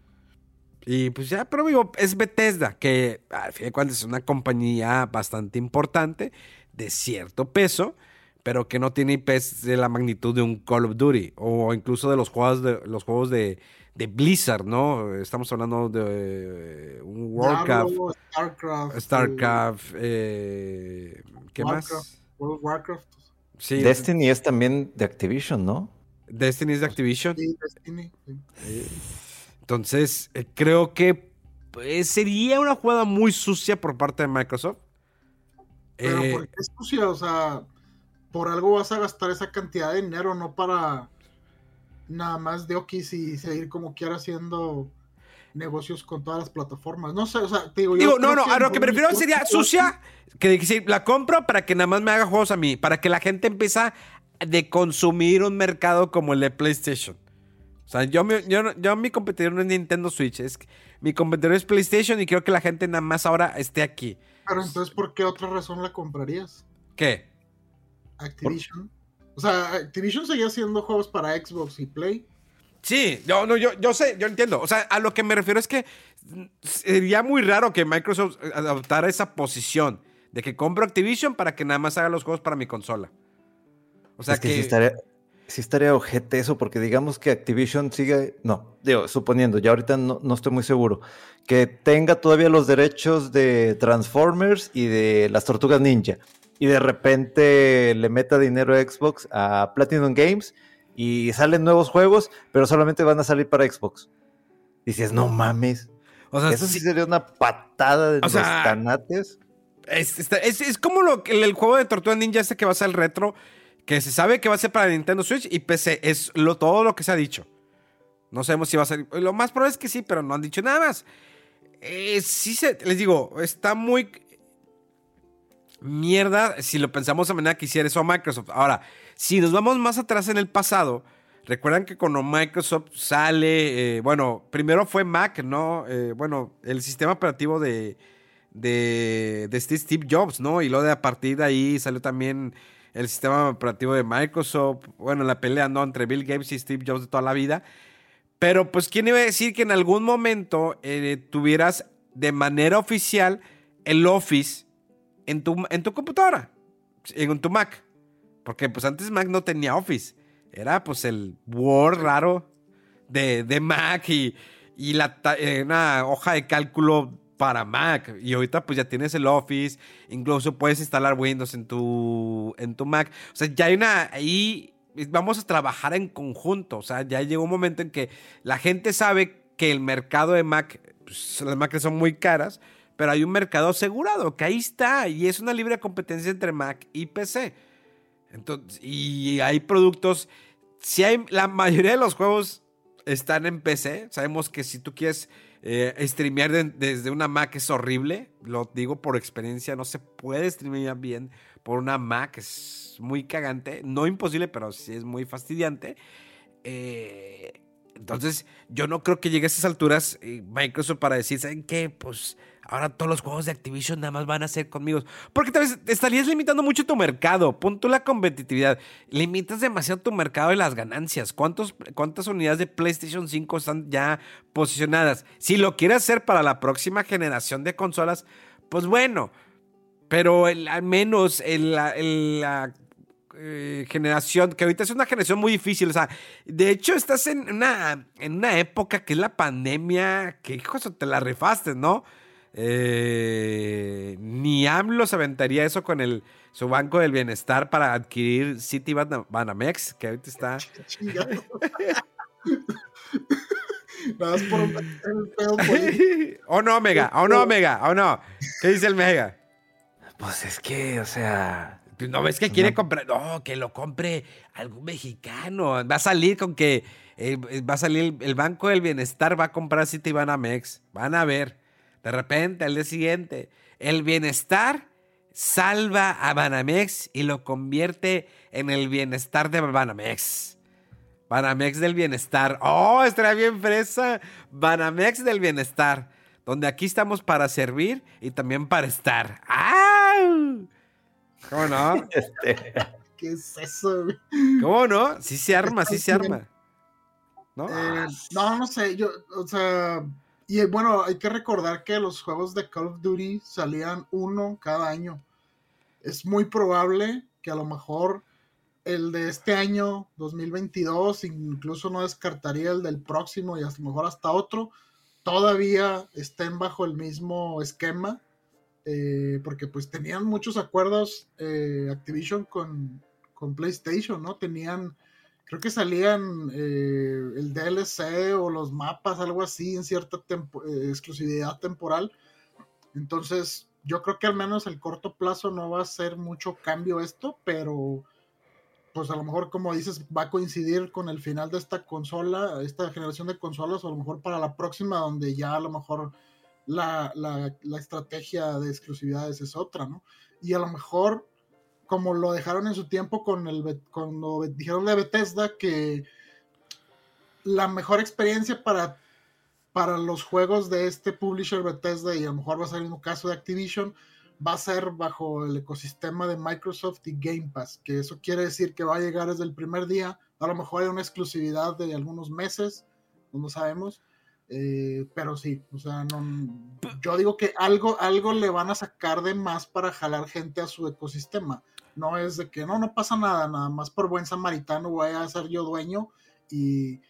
Y pues ya, pero digo, es Bethesda, que al fin de cuentas es una compañía bastante importante, de cierto peso, pero que no tiene IPs de la magnitud de un Call of Duty o incluso de los juegos de, los juegos de, de Blizzard, ¿no? Estamos hablando de eh, un Warcraft, Diablo, Starcraft. StarCraft, eh, ¿qué Warcraft. más? World of Warcraft. Sí, Destiny es también de Activision, ¿no? Destiny es de Activision. Sí, Destiny. sí. Entonces, eh, creo que eh, sería una jugada muy sucia por parte de Microsoft. Pero Eh, ¿por qué es sucia? O sea, por algo vas a gastar esa cantidad de dinero, no para nada más de Okis y seguir como quiera haciendo negocios con todas las plataformas. No sé, o sea, te digo, yo Digo, no, creo no, a lo que me refiero sería sucia, que decir, la compro para que nada más me haga juegos a mí, para que la gente empiece de consumir un mercado como el de PlayStation. O sea, yo, mi- yo, no- yo mi competidor no es Nintendo Switch, es mi competidor es PlayStation y quiero que la gente nada más ahora esté aquí. Pero entonces, ¿por qué otra razón la comprarías? ¿Qué? Activision. O sea, Activision seguía haciendo juegos para Xbox y Play. Sí, yo, no, yo, yo sé, yo entiendo. O sea, a lo que me refiero es que sería muy raro que Microsoft adoptara esa posición de que compro Activision para que nada más haga los juegos para mi consola. O sea es que, sí estaría, sí estaría ojete eso, porque digamos que Activision sigue, no, digo, suponiendo, ya ahorita no, no estoy muy seguro, que tenga todavía los derechos de Transformers y de las Tortugas Ninja, y de repente le meta dinero a Xbox a Platinum Games y salen nuevos juegos, pero solamente van a salir para Xbox. Dices, no mames. o sea, Eso sí sería una patada de los sea, tanates. Es, es- es como lo, el, el juego de Tortuga Ninja este que va a ser el retro, que se sabe que va a ser para Nintendo Switch y PC. Es lo, todo lo que se ha dicho. No sabemos si va a ser... Lo más probable es que sí, pero no han dicho nada más. Eh, sí se, les digo, está muy mierda si lo pensamos de manera que hiciera eso a Microsoft. Ahora, si nos vamos más atrás en el pasado, recuerdan que cuando Microsoft sale, eh, bueno, primero fue Mac, ¿no? Eh, bueno, el sistema operativo de, de, de este Steve Jobs, ¿no? Y luego de a partir de ahí salió también el sistema operativo de Microsoft, bueno, la pelea, ¿no? Entre Bill Gates y Steve Jobs de toda la vida. Pero pues, ¿quién iba a decir que en algún momento eh, tuvieras de manera oficial el Office en tu, en tu computadora, en tu Mac? Porque pues antes Mac no tenía Office. Era pues el Word raro de, de Mac y, y la, eh, una hoja de cálculo para Mac. Y ahorita pues ya tienes el Office. Incluso puedes instalar Windows en tu, en tu Mac. O sea, ya hay una... Ahí vamos a trabajar en conjunto. O sea, ya llegó un momento en que la gente sabe que el mercado de Mac, pues, las Macs son muy caras, pero hay un mercado asegurado, que ahí está, y es una libre competencia entre Mac y PC. Entonces, y hay productos, si hay, la mayoría de los juegos están en PC, sabemos que si tú quieres eh, streamear de- desde una Mac es horrible, lo digo por experiencia, no se puede streamear bien por una Mac, es muy cagante, no imposible, pero sí es muy fastidiante. Eh, entonces, yo no creo que llegue a esas alturas Microsoft para decir, ¿saben qué? Pues ahora todos los juegos de Activision nada más van a ser conmigo. Porque tal vez estarías limitando mucho tu mercado. Punto la competitividad. Limitas demasiado tu mercado y las ganancias. ¿Cuántos, ¿Cuántas unidades de PlayStation 5 están ya posicionadas? Si lo quieres hacer para la próxima generación de consolas, pues bueno. Pero al menos el- la, eh, generación, que ahorita es una generación muy difícil. O sea, de hecho, estás en una, en una época que es la pandemia, que hijos, te la rifaste, ¿no? Eh, ni AMLO se aventaría eso con el, su banco del bienestar para adquirir City Banamex, que ahorita está. *laughs* *laughs* Nada más por un pedo ¿O *laughs* no, Mega? ¿O no, Mega? ¿O no? ¿Qué dice el Mega? Pues es que, o sea. ¿No ves que quiere comprar? No, que lo compre algún mexicano. Va a salir con que. Eh, va a salir el, Banco del Bienestar, va a comprar City Banamex. Van a ver. De repente, al día siguiente, el bienestar salva a Banamex y lo convierte en el bienestar de Banamex. Banamex del bienestar. Oh, estaría bien fresa. Banamex del bienestar. Donde aquí estamos para servir y también para estar. ¡Ah! ¿Cómo no? Este, ¿Qué es eso? ¿Cómo no? Sí se arma, sí se arma. ¿No? Eh, no, no sé. Yo, o sea. Y bueno, hay que recordar que los juegos de Call of Duty salían uno cada año. Es muy probable que a lo mejor el de este año, 2022, incluso no descartaría el del próximo y a lo mejor hasta otro, todavía estén bajo el mismo esquema, eh, porque pues tenían muchos acuerdos eh, Activision con, con, PlayStation, ¿no? Tenían, creo que salían eh, el DLC o los mapas, algo así, en cierta exclusividad temporal. Entonces, yo creo que al menos el corto plazo no va a ser mucho cambio esto, pero pues a lo mejor, como dices, va a coincidir con el final de esta consola, esta generación de consolas, o a lo mejor para la próxima, donde ya a lo mejor la, estrategia de exclusividades es otra, ¿no? Y a lo mejor, como lo dejaron en su tiempo con el, cuando dijeron de Bethesda, que la mejor experiencia para, para los juegos de este publisher Bethesda, y a lo mejor va a ser un caso de Activision, va a ser bajo el ecosistema de Microsoft y Game Pass, que eso quiere decir que va a llegar desde el primer día, a lo mejor hay una exclusividad de algunos meses, no sabemos, eh, pero sí, o sea, no, yo digo que algo, algo le van a sacar de más para jalar gente a su ecosistema, no es de que no, no pasa nada, nada más por buen samaritano voy a ser yo dueño y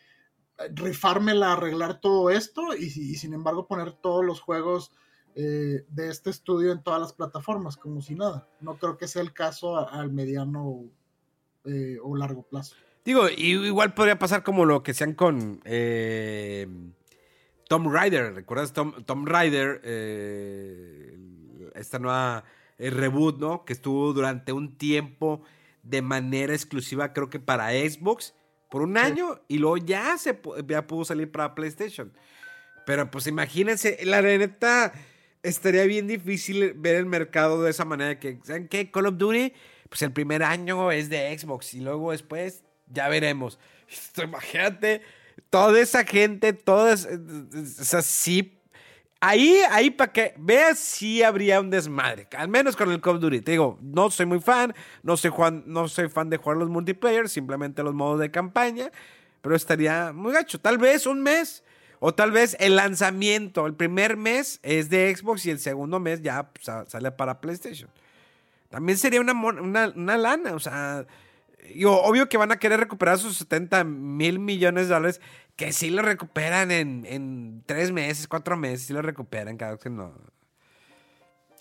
rifármela, arreglar todo esto y, sin embargo poner todos los juegos eh, de este estudio en todas las plataformas, como si nada. No creo que sea el caso al mediano eh, o largo plazo. Digo, igual podría pasar como lo que sean con eh, Tom Rider. ¿Recuerdas Tom, Tom Rider? esta nueva reboot, ¿no? Que estuvo durante un tiempo de manera exclusiva, creo que para Xbox, por un año, y luego ya, se, ya pudo salir para PlayStation. Pero pues imagínense, la neta estaría bien difícil ver el mercado de esa manera que, ¿saben qué? Call of Duty, pues el primer año es de Xbox y luego después ya veremos. *laughs* imagínate, toda esa gente, todas, o sea, sí, ahí, ahí para que veas, sí habría un desmadre, al menos con el Call of Duty. Te digo, no soy muy fan, no soy, no fan de jugar los multiplayer, simplemente los modos de campaña, pero estaría muy gacho, tal vez un mes o tal vez el lanzamiento, el primer mes es de Xbox y el segundo mes ya sale para PlayStation. También sería una, una, lana, o sea, obvio que van a querer recuperar sus 70 mil millones de dólares, que sí lo recuperan en, tres meses, cuatro meses, sí lo recuperan, cada vez que no.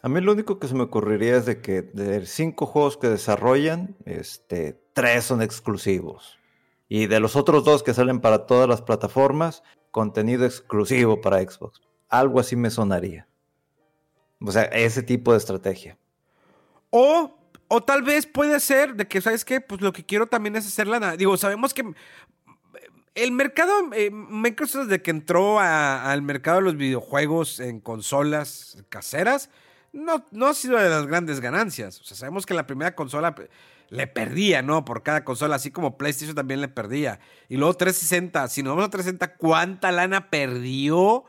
A mí lo único que se me ocurriría es de que de cinco juegos que desarrollan, este, tres son exclusivos. Y de los otros dos que salen para todas las plataformas, contenido exclusivo para Xbox. Algo así me sonaría. O sea, ese tipo de estrategia. O, o tal vez puede ser de que, ¿sabes qué? Pues lo que quiero también es hacer lana. Digo, sabemos que el mercado, eh, Microsoft desde que entró al mercado de los videojuegos en consolas caseras, no, no ha sido de las grandes ganancias. O sea, sabemos que la primera consola le perdía, ¿no? Por cada consola, así como PlayStation también le perdía. Y luego 360, si nos vamos a 360, ¿cuánta lana perdió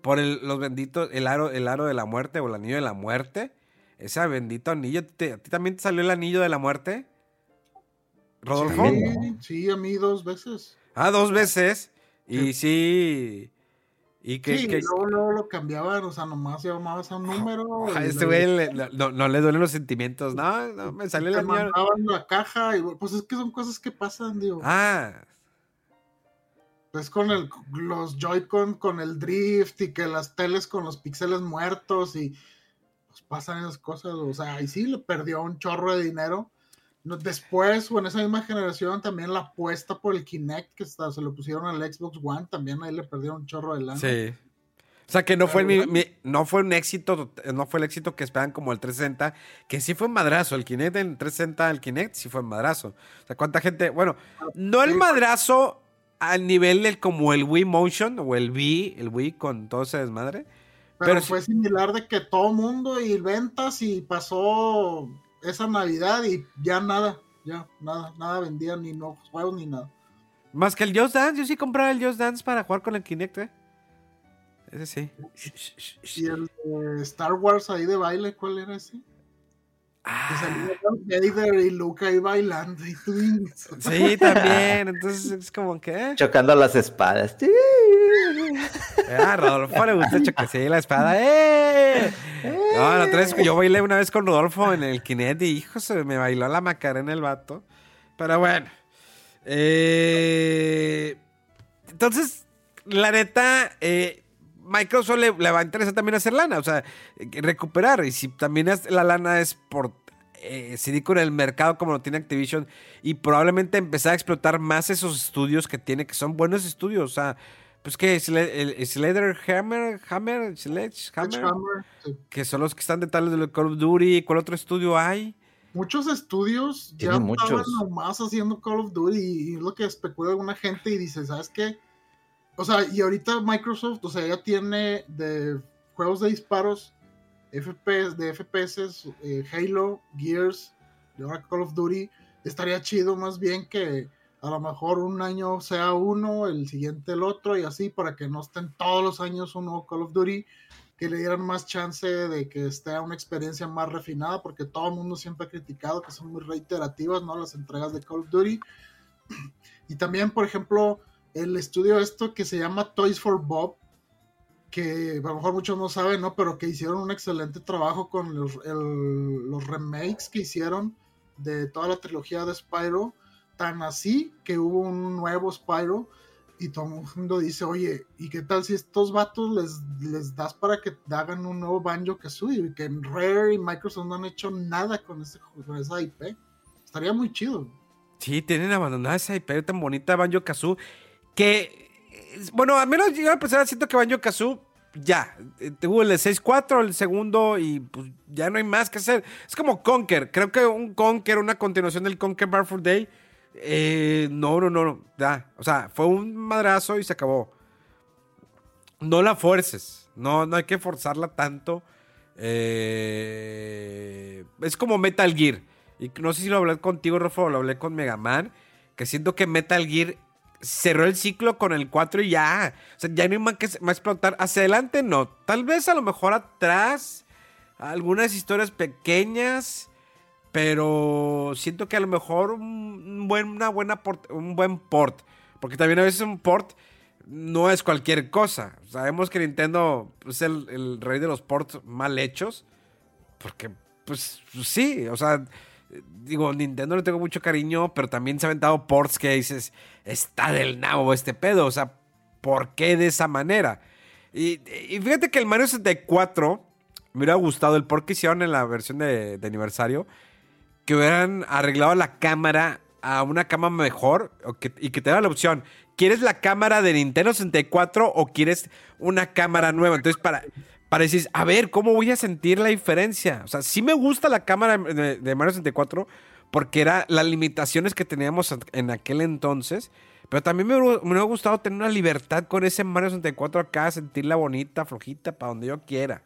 por los benditos, el aro, el aro de la muerte o el anillo de la muerte? Ese bendito anillo, ¿a ti también te salió el anillo de la muerte? Rodolfo. Sí, a mí dos veces. Ah, dos veces. Y sí, y que, sí, luego, lo cambiaban, o sea, nomás llamabas a un número. A este güey no, le duelen los sentimientos. No, no, me salió la mierda. mandaban la caja y pues es que son cosas que pasan, digo. Ah. pues con el, los Joy-Con con el drift y que las teles con los píxeles muertos y pues pasan esas cosas, o sea, y sí le perdió un chorro de dinero. Después, o en esa misma generación, también la apuesta por el Kinect, que se lo pusieron al Xbox One, también ahí le perdieron un chorro de lana. Sí. O sea, que no fue, no fue un éxito, no fue el éxito que esperaban como el 360, que sí fue un madrazo. El Kinect en 360, el Kinect sí fue un madrazo. O sea, cuánta gente, bueno, no el madrazo al nivel del como el Wii Motion o el Wii, el Wii con todo ese desmadre. Pero, fue similar de que todo mundo y ventas y pasó esa Navidad y ya nada, ya nada, nada vendían ni no juegos ni nada. Más que el Just Dance, yo sí compraba el Just Dance para jugar con el Kinect, ¿eh? Ese sí. ¿Y el Star Wars ahí de baile, cuál era ese? Ah. Y Luke ahí bailando. Y sí, también. Entonces es como que. Chocando las espadas. Ah, Rodolfo le gusta chocar sí, la espada. ¡Eh! No, la otra vez yo bailé una vez con Rodolfo en el Kinect y hijo, se me bailó la macarena el vato. Pero bueno. Eh, entonces, la neta, eh, Microsoft le, va a interesar también hacer lana, o sea, recuperar. Y si también la lana es por eh, seguir con el mercado como lo tiene Activision y probablemente empezar a explotar más esos estudios que tiene, que son buenos estudios. O sea, pues que Slater Hammer, Hammer, Hammer, que son los que están detrás de Call of Duty. ¿Cuál otro estudio hay? Muchos estudios ya estaban nomás haciendo Call of Duty y es lo que especula alguna gente y dice, ¿sabes qué? O sea, y ahorita Microsoft, o sea, ya tiene de juegos de disparos, FPS, de FPS, eh, Halo, Gears, y ahora Call of Duty. Estaría chido más bien que a lo mejor un año sea uno, el siguiente el otro, y así para que no estén todos los años un nuevo Call of Duty, que le dieran más chance de que esté una experiencia más refinada, porque todo el mundo siempre ha criticado que son muy reiterativas, ¿no? Las entregas de Call of Duty. *clears throat* Y también, por ejemplo, el estudio esto que se llama Toys for Bob, que a lo mejor muchos no saben, ¿no? Pero que hicieron un excelente trabajo con los, los remakes que hicieron de toda la trilogía de Spyro, tan así que hubo un nuevo Spyro y todo el mundo dice, oye, ¿y qué tal si estos vatos les, les das para que hagan un nuevo Banjo Kazooie? Y que Rare y Microsoft no han hecho nada con esa IP. Estaría muy chido. Sí, tienen abandonada esa IP tan bonita, Banjo Kazooie. Que, bueno, al menos yo a pesar siento que Banjo Kazoo ya, tuvo el 6-4, el segundo, y pues ya no hay más que hacer. Es como Conker, creo que un Conker, una continuación del Conker Bar for Day. Eh, no, no, no, ya. O sea, fue un madrazo y se acabó. No la fuerces, no, no hay que forzarla tanto. Eh, es como Metal Gear. Y no sé si lo hablé contigo, Rafa, o lo hablé con Mega Man. Que siento que Metal Gear cerró el ciclo con el 4 y ya. O sea, ya no hay más que más explotar. Hacia adelante no. Tal vez a lo mejor atrás. Algunas historias pequeñas. Pero siento que a lo mejor un buen, buena port, un buen port. Porque también a veces un port no es cualquier cosa. Sabemos que Nintendo es el, el rey de los ports mal hechos. Porque, pues sí, o sea digo, Nintendo le tengo mucho cariño, pero también se ha aventado ports que dices, está del nabo este pedo, o sea, ¿por qué de esa manera? Y, fíjate que el Mario 64 me hubiera gustado el port que hicieron en la versión de, aniversario, que hubieran arreglado la cámara a una cámara mejor y que te da la opción, ¿quieres la cámara de Nintendo 64 o quieres una cámara nueva? Entonces, para para decir, a ver, ¿cómo voy a sentir la diferencia? O sea, sí me gusta la cámara de, Mario 64 porque era las limitaciones que teníamos en aquel entonces, pero también me, me ha gustado tener una libertad con ese Mario 64 acá, sentirla bonita, flojita, para donde yo quiera.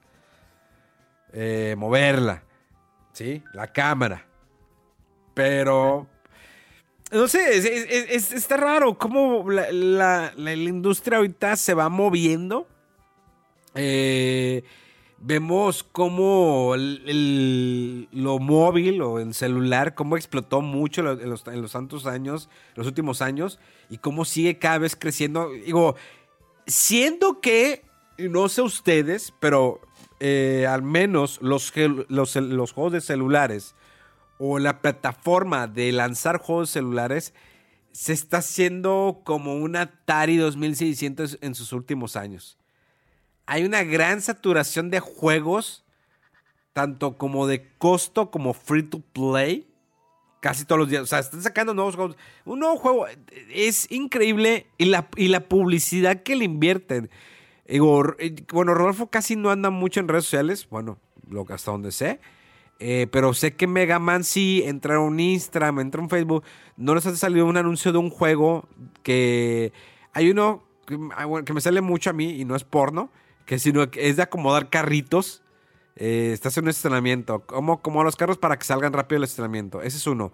Eh, moverla, ¿sí? La cámara. Pero... No sé, es, está raro cómo la industria ahorita se va moviendo eh, vemos cómo lo móvil o en celular, cómo explotó mucho en los, en años, los últimos años, y cómo sigue cada vez creciendo. Digo, siento que, no sé ustedes, pero eh, al menos los, los, los juegos de celulares o la plataforma de lanzar juegos celulares se está haciendo como un Atari 2600 en sus últimos años. Hay una gran saturación de juegos, tanto como de costo como free to play, casi todos los días. O sea, están sacando nuevos juegos. Un nuevo juego es increíble y la, y la publicidad que le invierten. bueno, Rodolfo casi no anda mucho en redes sociales, bueno, hasta donde sé. Eh, pero sé que Mega Man sí entra en Instagram, entra en Facebook. No les ha salido un anuncio de un juego que hay uno que, ah, me sale mucho a mí y no es porno, que sino es de acomodar carritos. Estás en un estrenamiento, como, como los carros para que salgan rápido el estrenamiento. Ese es uno.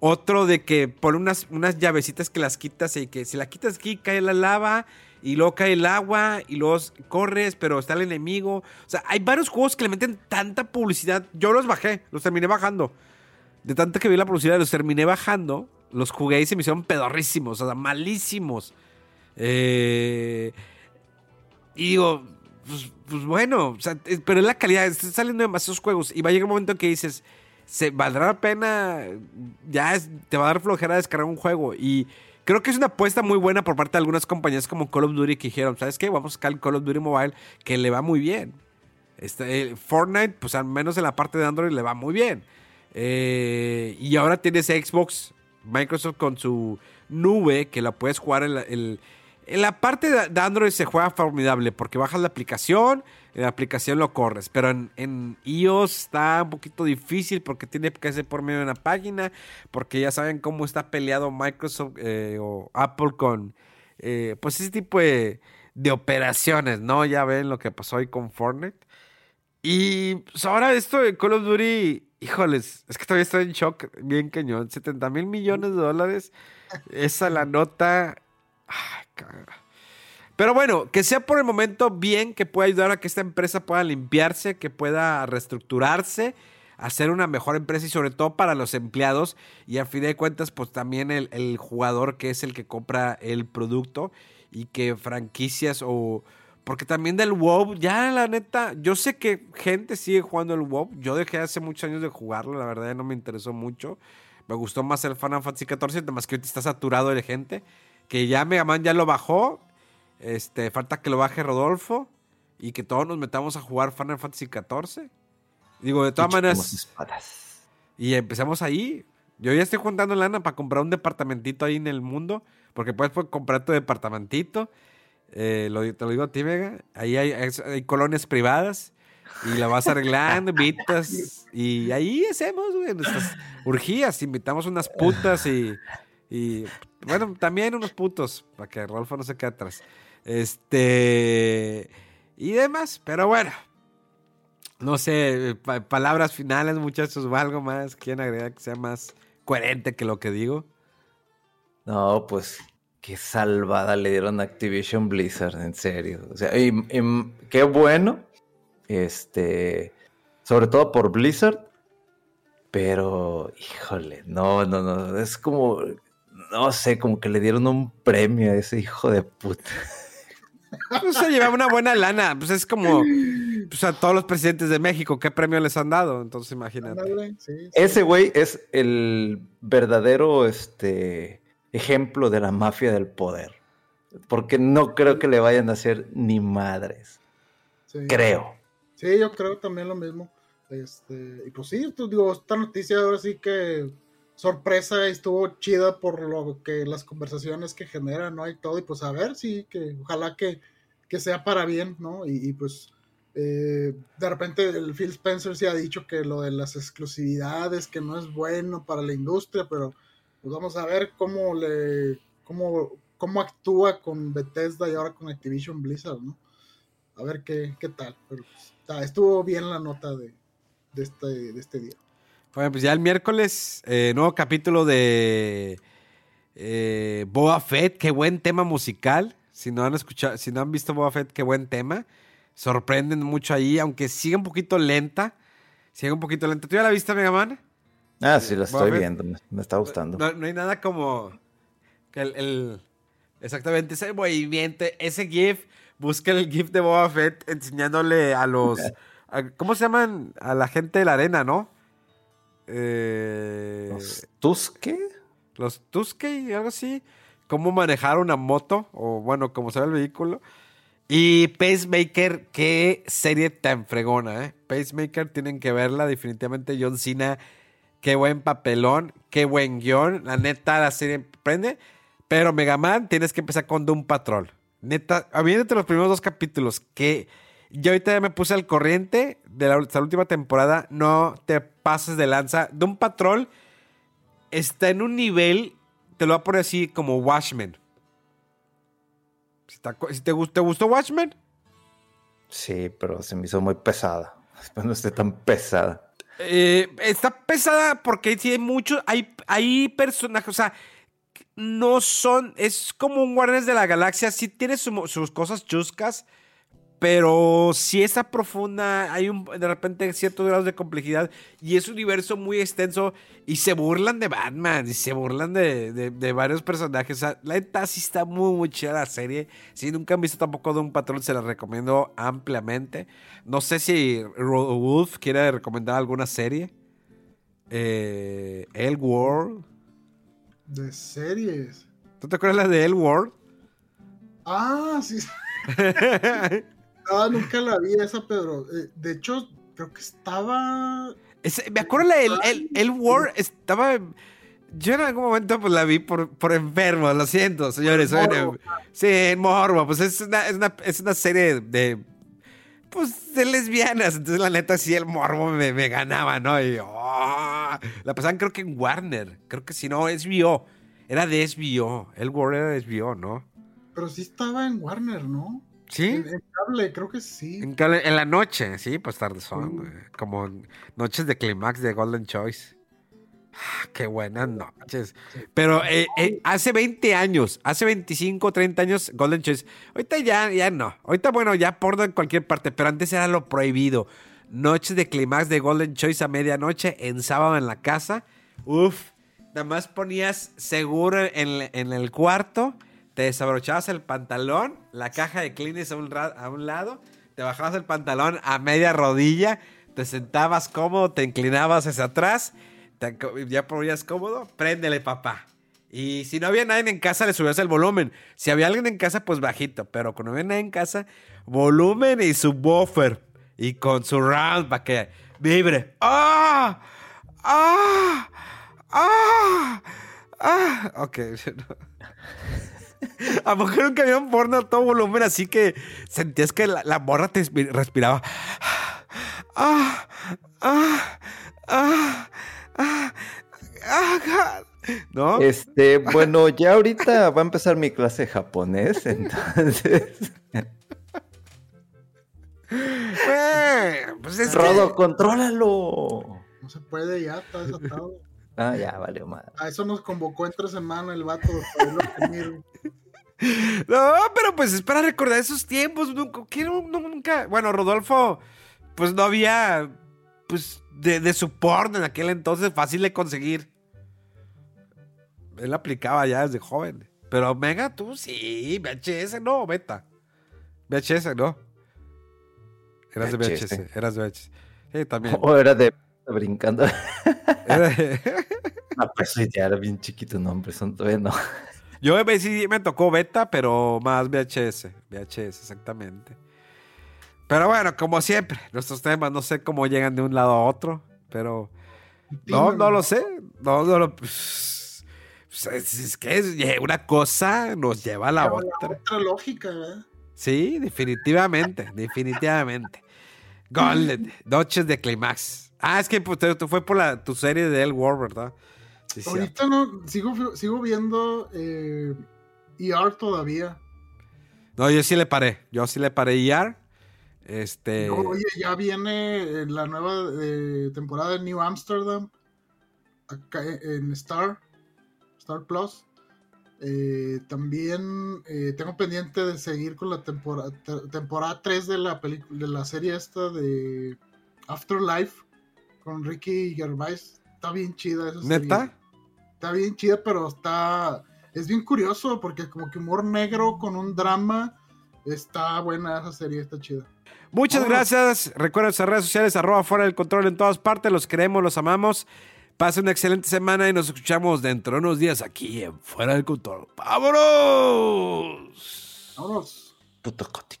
Otro de que pone unas, unas llavecitas que las quitas y que si la quitas aquí cae la lava y luego cae el agua y luego corres, pero está el enemigo. O sea, hay varios juegos que le meten tanta publicidad. Yo los bajé, los terminé bajando. De tanto que vi la publicidad, los terminé bajando. Los jugué y se me hicieron pedorrísimos, o sea, malísimos. Eh, y digo, pues, pues bueno, pero es la calidad, están saliendo demasiados juegos y va a llegar un momento que dices, ¿se valdrá la pena? Ya te va a dar flojera descargar un juego y Creo que es una apuesta muy buena por parte de algunas compañías como Call of Duty que dijeron, ¿sabes qué? Vamos a sacar el Call of Duty Mobile que le va muy bien. Este, Fortnite, pues al menos en la parte de Android le va muy bien. Eh, y ahora tienes Xbox, Microsoft con su nube que la puedes jugar en el en la parte de Android se juega formidable porque bajas la aplicación, en la aplicación lo corres, pero en, iOS está un poquito difícil porque tiene que ser por medio de una página, porque ya saben cómo está peleado Microsoft eh, o Apple con eh, pues ese tipo de, operaciones, ¿no? Ya ven lo que pasó hoy con Fortnite. Y pues, ahora esto de Call of Duty, híjoles, es que todavía estoy en shock, bien cañón, 70 mil millones de dólares, esa la nota pero bueno, que sea por el momento bien, que pueda ayudar a que esta empresa pueda limpiarse, que pueda reestructurarse, hacer una mejor empresa y sobre todo para los empleados y a fin de cuentas pues también el, jugador que es el que compra el producto y que franquicias o... Porque también del WoW, ya la neta, yo sé que gente sigue jugando el WoW. Yo dejé hace muchos años de jugarlo, la verdad no me interesó mucho. Me gustó más el Final Fantasy XIV, más que ahorita está saturado de gente que ya Mega Man ya lo bajó. Este, falta que lo baje Rodolfo y que todos nos metamos a jugar Final Fantasy XIV. Digo, de todas maneras. Y empezamos ahí. Yo ya estoy juntando lana para comprar un departamentito ahí en el mundo. Porque puedes comprar tu departamentito. Eh, lo, te lo digo a ti, Vega. Ahí hay, hay colonias privadas. Y la vas arreglando, *laughs* invitas. Y ahí hacemos, güey, nuestras urgías. Invitamos unas putas y y bueno, también unos putos, para que Rolfo no se quede atrás. Este. Y demás, pero bueno. No sé, palabras finales, muchachos, o algo más. ¿Quieren agregar que sea más coherente que lo que digo? No, pues qué salvada le dieron a Activision Blizzard, en serio. O sea, y, qué bueno. Este. Sobre todo por Blizzard. Pero, híjole, no, no, no. Es como no sé, como que le dieron un premio a ese hijo de puta. Pues se llevaba una buena lana. Pues es como pues a todos los presidentes de México, ¿qué premio les han dado? Entonces imagínate. Ese güey es el verdadero este, ejemplo de la mafia del poder. Porque no creo que le vayan a hacer ni madres. Creo. Sí, yo creo también lo mismo. Este, y pues sí, digo, esta noticia ahora sí que sorpresa estuvo chida por lo que las conversaciones que generan, ¿no? Y todo, y pues a ver, sí, que ojalá que, sea para bien, ¿no? Y, pues eh, de repente el Phil Spencer sí ha dicho que lo de las exclusividades, que no es bueno para la industria, pero pues vamos a ver cómo le, cómo, cómo actúa con Bethesda y ahora con Activision Blizzard, ¿no? A ver qué, qué tal, pero pues, estuvo bien la nota de, de, este, de este día. Bueno, pues ya el miércoles, eh, nuevo capítulo de eh, Boa Fett, qué buen tema musical. Si no han escuchado, si no han visto Boa Fett, qué buen tema. Sorprenden mucho ahí, aunque sigue un poquito lenta. Sigue un poquito lenta. ¿Tú ya la viste, Mega Man? Ah, sí, la estoy viendo. Me, está gustando. No, hay nada como el, exactamente ese movimiento, ese GIF. Busca el GIF de Boba Fett enseñándole a los. *laughs* ¿Cómo se llaman? A la gente de la arena, ¿no? Eh, ¿Tus qué? Los Tuskey, algo así. Cómo manejar una moto, o bueno, cómo será el vehículo. Y Pacemaker, qué serie tan fregona, ¿eh? Pacemaker, tienen que verla, definitivamente. John Cena, qué buen papelón, qué buen guion. La neta, la serie prende. Pero Mega Man, tienes que empezar con Doom Patrol. Neta, entre los primeros dos capítulos, que yo ahorita ya me puse al corriente de la, última temporada. No te pases de lanza. Doom Patrol está en un nivel, te lo voy a poner así, como Watchmen. Si te, gustó Watchmen? Sí, pero se me hizo muy pesada. *laughs* No esté tan pesada. Eh, está pesada porque sí hay muchos, hay, hay personajes, o sea, no son, es como un Guardianes de la Galaxia, sí tiene sus cosas chuscas, pero si está profunda, hay un, de repente ciertos grados de complejidad y es un universo muy extenso y se burlan de Batman y se burlan de, varios personajes. la neta sí está muy, muy chida la serie. Si nunca han visto tampoco de un patrón, se la recomiendo ampliamente. No sé si Wolf quiere recomendar alguna serie. Eh, El World. De series. ¿Tú te acuerdas de El World? Ah, sí. *laughs* No, nunca la vi esa, Pedro. Eh, de hecho, creo que estaba. me acuerdo la el, el, War estaba. Yo en algún momento pues la vi por, por enfermo, lo siento, señores. sí, en Morbo. Pues es una, es una, es una serie de. Pues de lesbianas. Entonces, la neta, sí, el morbo me, me ganaba, ¿no? Y oh, la pasaban, creo que en Warner. Creo que si no, SBO. Era de. El War era de ¿no? Pero sí estaba en Warner, ¿no? ¿Sí? En, cable, creo que sí. En, en, la noche, sí, pues tarde son. Como noches de climax de Golden Choice. Ah, qué buenas noches. Pero eh, eh, hace 20 años, hace 25, 30 años, Golden Choice. Ahorita ya, ya no. Ahorita, bueno, ya porno en cualquier parte, pero antes era lo prohibido. Noches de climax de Golden Choice a medianoche, en sábado en la casa. Uf, nada más ponías seguro en, en el cuarto te desabrochabas el pantalón, la caja de Kleenex a un, a un lado, te bajabas el pantalón a media rodilla, te sentabas cómodo, te inclinabas hacia atrás, ya ponías cómodo, préndele papá. Y si no había nadie en casa, le subías el volumen. Si había alguien en casa, pues bajito. Pero cuando no había nadie en casa, volumen y su buffer. Y con su round para que vibre. ¡Ah! ¡Ah! ¡Ah! ¡Ah! Ok. *laughs* *laughs* A lo mejor nunca había un porno a todo volumen, así que sentías que la, morra te respiraba. Ah, ah, ah, ah, ah, ¿No? Este, bueno, ya ahorita va a empezar mi clase de japonés, *laughs* entonces. Eh, pues es Rodo, contrólalo. No se puede ya, está desatado. Ah, ya, vale, madre. A eso nos convocó entre semana el vato. No, pero pues es para recordar esos tiempos. Nunca, nunca. Bueno, Rodolfo, pues no había, pues, de, de support en aquel entonces fácil de conseguir. Él aplicaba ya desde joven. Pero Mega, tú sí, VHS no, beta. VHS no. Eras de VHS, eras de VHS. Sí, también. O era de brincando. Ah, *laughs* pues ya era bien chiquito, no, hombre, son todavía no. Yo sí me tocó beta, pero más VHS. VHS, exactamente. Pero bueno, como siempre, nuestros temas no sé cómo llegan de un lado a otro, pero no, no lo sé. No, no lo. Pues, es, que una cosa nos lleva a la otra. otra lógica, ¿verdad? Sí, definitivamente, definitivamente. Golden, Noches de Climax. Ah, es que pues, tú fue por la, tu serie de El War, ¿verdad? Ahorita no, sigo, sigo viendo eh, ER todavía. No, yo sí le paré. Yo sí le paré ER. Este. oye, ya viene eh, la nueva eh, temporada de New Amsterdam. Acá en Star. Star Plus. también tengo pendiente de seguir con la temporada, temporada 3 de la, de la serie esta de Afterlife con Ricky Gervais. Está bien chida esa ¿Neta? Está bien chida, pero está. Es bien curioso porque es como que humor negro con un drama. Está buena esa serie, está chida. Muchas gracias. Recuerden nuestras redes sociales, arroba fuera del control en todas partes. Los queremos, los amamos. Pase una excelente semana y nos escuchamos dentro de unos días aquí en Fuera del Control. ¡Vámonos! Vámonos. Puto Kotick.